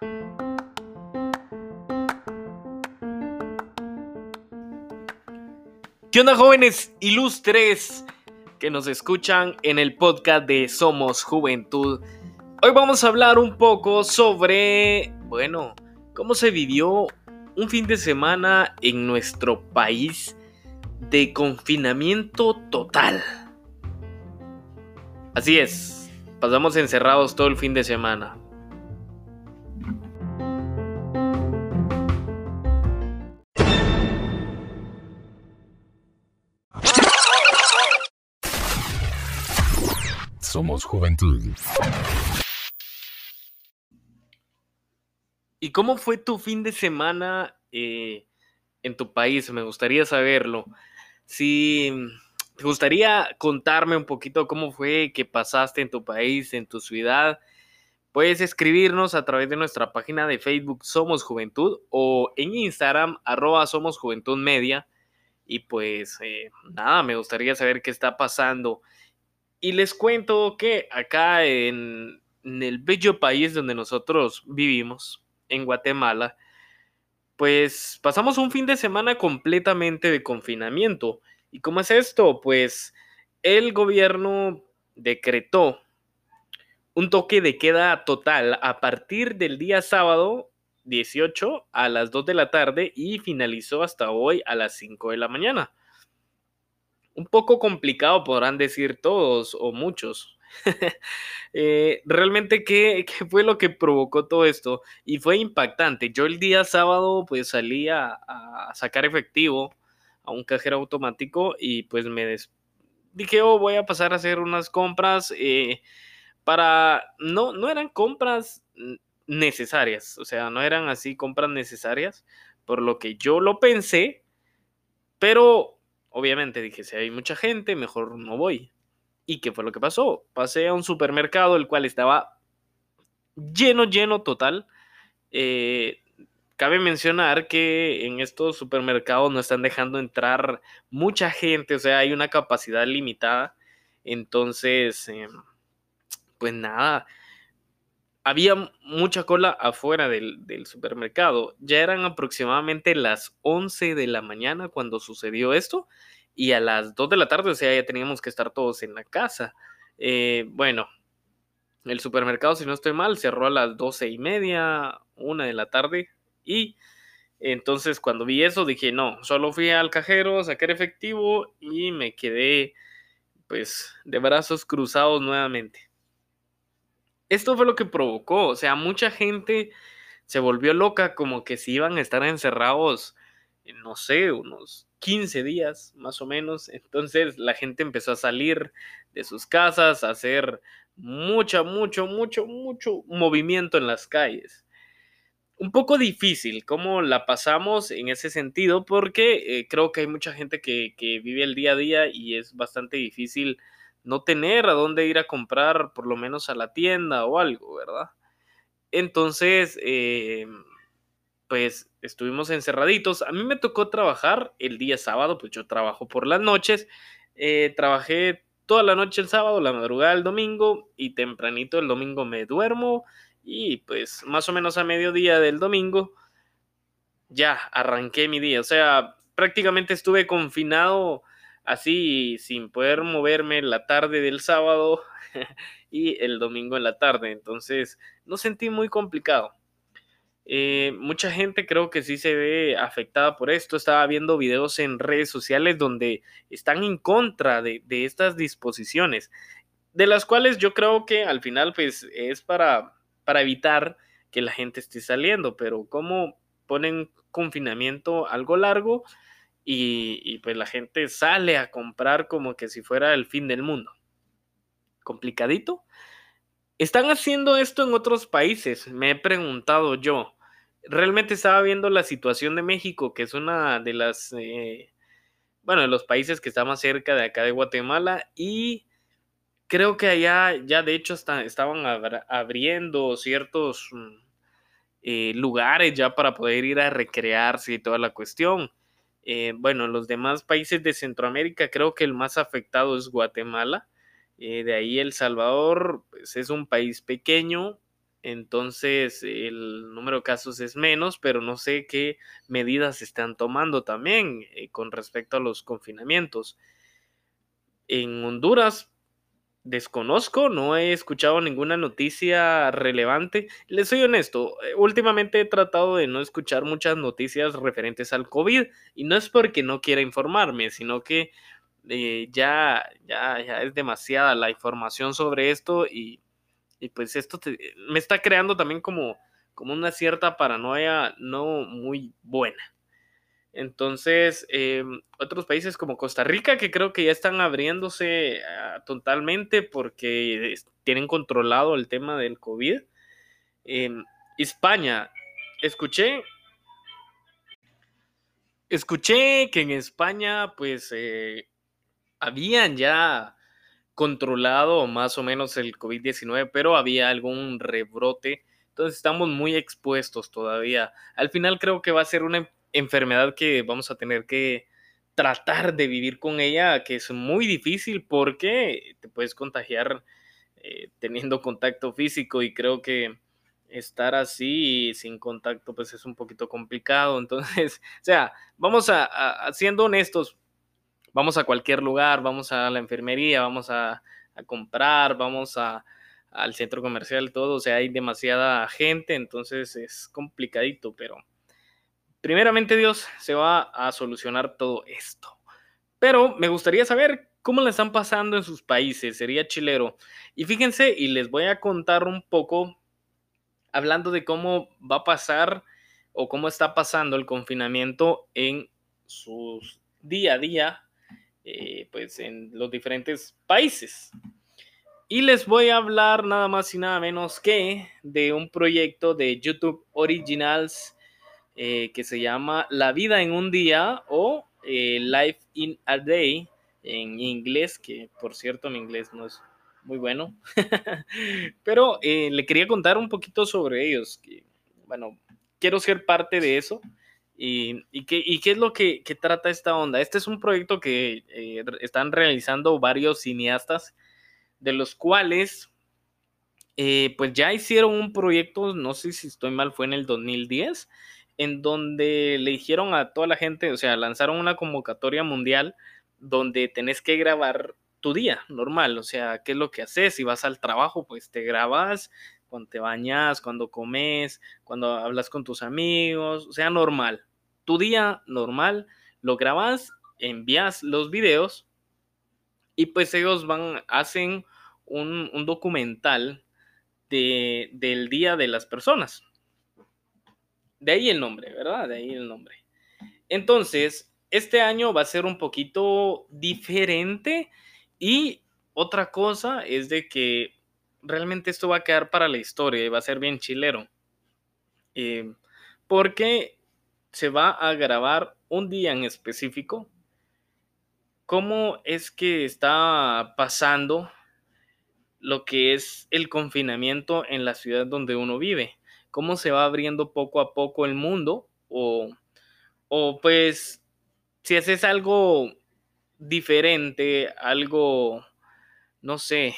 ¿Qué onda jóvenes ilustres que nos escuchan en el podcast de Somos Juventud? Hoy vamos a hablar un poco sobre, bueno, cómo se vivió un fin de semana en nuestro país de confinamiento total. Así es, pasamos encerrados todo el fin de semana. Juventud. ¿Y cómo fue tu fin de semana eh, en tu país? Me gustaría saberlo. Si te gustaría contarme un poquito cómo fue que pasaste en tu país, en tu ciudad, puedes escribirnos a través de nuestra página de Facebook Somos Juventud o en Instagram arroba Somos Juventud Media. Y pues eh, nada, me gustaría saber qué está pasando y les cuento que acá en, el bello país donde nosotros vivimos, en Guatemala, pues pasamos un fin de semana completamente de confinamiento. ¿Y cómo es esto? Pues el gobierno decretó un toque de queda total a partir del día sábado 18 a las 2 de la tarde y finalizó hasta hoy a las 5 de la mañana un poco complicado, podrán decir todos o muchos. Eh, realmente, ¿qué, fue lo que provocó todo esto? Y fue impactante. Yo el día sábado pues salí a, sacar efectivo a un cajero automático y pues me dije, oh, voy a pasar a hacer unas compras eh, para... No, no eran compras necesarias, o sea, no eran así compras necesarias, por lo que yo lo pensé, pero Obviamente dije, si hay mucha gente, mejor no voy. ¿Y qué fue lo que pasó? Pasé a un supermercado, el cual estaba lleno, lleno total. Eh, cabe mencionar que en estos supermercados no están dejando entrar mucha gente, o sea, hay una capacidad limitada. Entonces, em, pues nada, había mucha cola afuera del, supermercado. Ya eran aproximadamente las 11 de la mañana cuando sucedió esto y a las 2 de la tarde, o sea, ya teníamos que estar todos en la casa. Eh, bueno, el supermercado, si no estoy mal, cerró a las 12 y media, una de la tarde y entonces cuando vi eso dije, no, solo fui al cajero, saqué efectivo y me quedé pues de brazos cruzados nuevamente esto fue lo que provocó, o sea, mucha gente se volvió loca como que si iban a estar encerrados, no sé, unos 15 días más o menos. Entonces la gente empezó a salir de sus casas, a hacer mucho, mucho, mucho, mucho movimiento en las calles. Un poco difícil cómo la pasamos en ese sentido porque eh, creo que hay mucha gente que, que vive el día a día y es bastante difícil no tener a dónde ir a comprar, por lo menos a la tienda o algo, ¿verdad? Entonces, eh, pues estuvimos encerraditos. A mí me tocó trabajar el día sábado, pues yo trabajo por las noches. Eh, trabajé toda la noche el sábado, la madrugada el domingo y tempranito el domingo me duermo y pues más o menos a mediodía del domingo ya arranqué mi día. O sea, prácticamente estuve confinado así sin poder moverme la tarde del sábado y el domingo en la tarde. Entonces, no sentí muy complicado. Eh, mucha gente creo que sí se ve afectada por esto. Estaba viendo videos en redes sociales donde están en contra de, de estas disposiciones, de las cuales yo creo que al final pues es para, para evitar que la gente esté saliendo, pero como ponen confinamiento algo largo, y, pues la gente sale a comprar como que si fuera el fin del mundo. ¿Complicadito? ¿Están haciendo esto en otros países? Me he preguntado yo. Realmente estaba viendo la situación de México, que es una de las, eh, bueno, de los países que está más cerca de acá de Guatemala y creo que allá ya de hecho estaban abriendo ciertos mm, eh, lugares ya para poder ir a recrearse y toda la cuestión. Eh, bueno, los demás países de Centroamérica creo que el más afectado es Guatemala. Eh, de ahí El Salvador pues, es un país pequeño Entonces el número de casos es menos, pero no sé qué medidas se están tomando también eh, con respecto a los confinamientos. En Honduras desconozco, no he escuchado ninguna noticia relevante. Les soy honesto, eh, últimamente he tratado de no escuchar muchas noticias referentes al COVID y no es porque no quiera informarme, sino que eh, ya, ya, ya es demasiada la información sobre esto y, pues esto me está creando también como, como una cierta paranoia no muy buena. Entonces, em, otros países como Costa Rica, que creo que ya están abriéndose ah, totalmente porque tienen controlado el tema del COVID. Em, España, escuché, escuché que en España, pues, eh, habían ya controlado más o menos el COVID-19, pero había algún rebrote. Entonces estamos muy expuestos todavía. Al final creo que va a ser una enfermedad que vamos a tener que tratar de vivir con ella, que es muy difícil porque te puedes contagiar eh, teniendo contacto físico y creo que estar así sin contacto pues es un poquito complicado. Entonces, o sea, vamos a, siendo honestos, vamos a cualquier lugar, vamos a la enfermería, vamos a, a comprar, vamos a, al centro comercial, todo, o sea, hay demasiada gente, entonces es complicadito, pero primeramente Dios se va a solucionar todo esto. Pero me gustaría saber cómo le están pasando en sus países, sería chilero. Y fíjense, y les voy a contar un poco, hablando de cómo va a pasar o cómo está pasando el confinamiento en sus día a día, eh, pues en los diferentes países. Y les voy a hablar nada más y nada menos que de un proyecto de YouTube Originals eh, que se llama La vida en un día o eh, Life in a Day en inglés, que por cierto mi inglés no es muy bueno, pero eh, le quería contar un poquito sobre ellos, que, bueno, quiero ser parte de eso. ¿Y, y, qué, y qué, es lo que, que, trata esta onda? Este es un proyecto que están realizando varios cineastas, de los cuales, pues ya hicieron un proyecto, no sé si estoy mal, fue en el 2010, en donde le dijeron a toda la gente, o sea, lanzaron una convocatoria mundial donde tenés que grabar tu día normal, o sea, qué es lo que haces, si vas al trabajo, pues te grabas cuando te bañas, cuando comes, cuando hablas con tus amigos, o sea, normal. Tu día normal, lo grabas, envías los videos y pues ellos van, hacen un, documental de, del día de las personas. De ahí el nombre, ¿verdad? De ahí el nombre. Entonces, este año va a ser un poquito diferente y otra cosa es de que realmente esto va a quedar para la historia y va a ser bien chilero. Eh, porque se va a grabar un día en específico. ¿Cómo es que está pasando lo que es el confinamiento en la ciudad donde uno vive? Cómo se va abriendo poco a poco el mundo o, o pues si haces algo diferente, algo, no sé,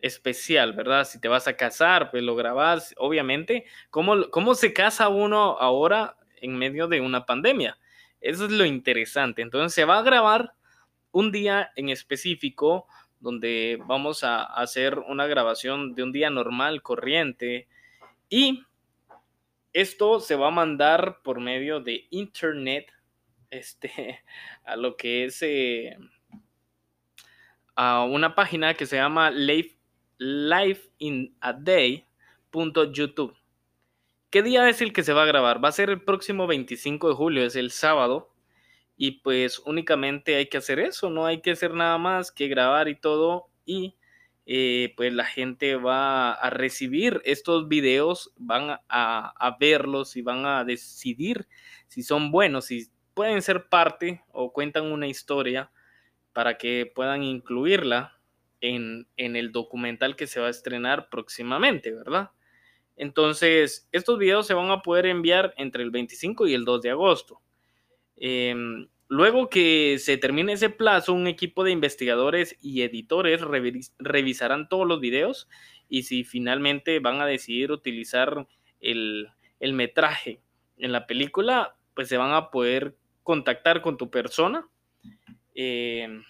especial, ¿verdad? Si te vas a casar, pues lo grabas, obviamente. ¿Cómo, ¿Cómo se casa uno ahora en medio de una pandemia? Eso es lo interesante. Entonces se va a grabar un día en específico donde vamos a hacer una grabación de un día normal, corriente, y esto se va a mandar por medio de internet este, a lo que es eh, a una página que se llama live, liveinaday.youtube. ¿Qué día es el que se va a grabar? Va a ser el próximo 25 de julio, es el sábado. Y pues únicamente hay que hacer eso, no hay que hacer nada más que grabar y todo. Y eh, pues la gente va a recibir estos videos, van a, verlos y van a decidir si son buenos, si pueden ser parte o cuentan una historia para que puedan incluirla en, el documental que se va a estrenar próximamente, ¿verdad? Entonces, estos videos se van a poder enviar entre el 25 y el 2 de agosto. Em, Luego que se termine ese plazo, un equipo de investigadores y editores revisarán todos los videos y si finalmente van a decidir utilizar el, el metraje en la película, pues se van a poder contactar con tu persona. Eh,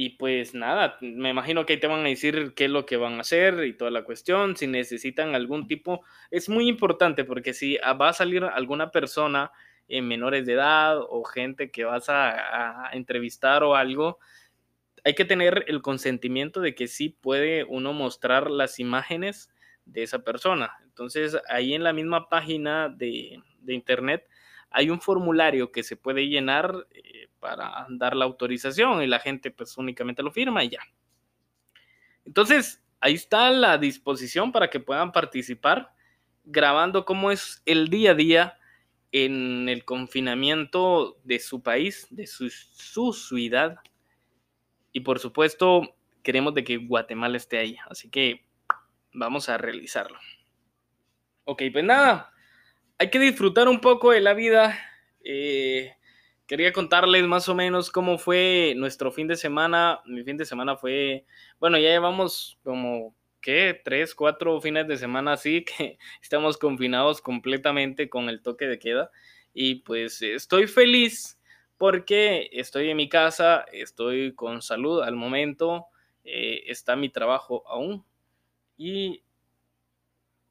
y pues nada, me imagino que ahí te van a decir qué es lo que van a hacer y toda la cuestión, si necesitan algún tipo, es muy importante porque si va a salir alguna persona en menores de edad o gente que vas a, entrevistar o algo, hay que tener el consentimiento de que sí puede uno mostrar las imágenes de esa persona. Entonces ahí en la misma página de, de internet hay un formulario que se puede llenar eh, para dar la autorización y la gente pues únicamente lo firma y ya. Entonces, ahí está la disposición para que puedan participar grabando cómo es el día a día en el confinamiento de su país, de su, su ciudad. Y por supuesto, queremos de que Guatemala esté ahí. Así que vamos a realizarlo. Ok, pues nada, hay que disfrutar un poco de la vida. Eh, quería contarles más o menos cómo fue nuestro fin de semana. Mi fin de semana fue, bueno, ya llevamos como, ¿qué? Tres, cuatro fines de semana así que estamos confinados completamente con el toque de queda. Y pues estoy feliz porque estoy en mi casa, estoy con salud al momento, eh, está mi trabajo aún. Y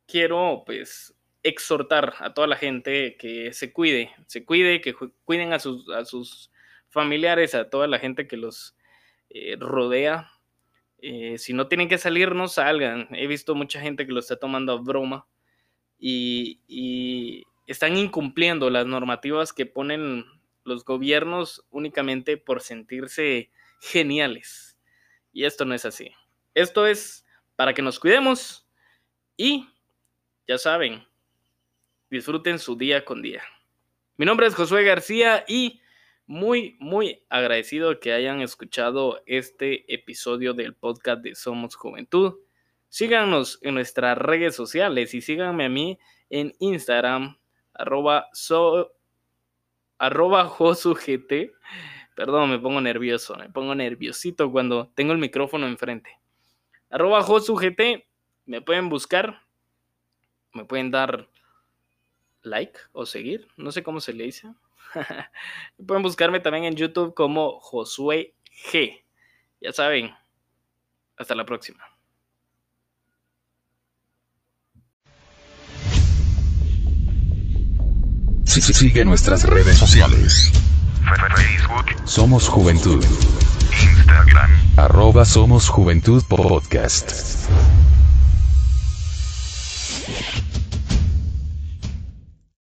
quiero pues exhortar a toda la gente que se cuide, se cuide, que cuiden a sus, a sus familiares, a toda la gente que los eh, rodea. Eh, si no tienen que salir, no salgan. He visto mucha gente que lo está tomando a broma y, y están incumpliendo las normativas que ponen los gobiernos únicamente por sentirse geniales. Y esto no es así. Esto es para que nos cuidemos y ya saben, disfruten su día con día. Mi nombre es Josué García y muy, muy agradecido que hayan escuchado este episodio del podcast de Somos Juventud. Síganos en nuestras redes sociales y síganme a mí en Instagram, arroba, so, arroba josugt. Perdón, me pongo nervioso, me pongo nerviosito cuando tengo el micrófono enfrente. Arroba josugt, me pueden buscar, me pueden dar like o seguir, no sé cómo se le dice. Pueden buscarme también en YouTube como Josué G. Ya saben, hasta la próxima. Sí, sí, sigue nuestras redes sociales. Facebook. Somos Juventud. Instagram. Arroba Somos Juventud Podcast.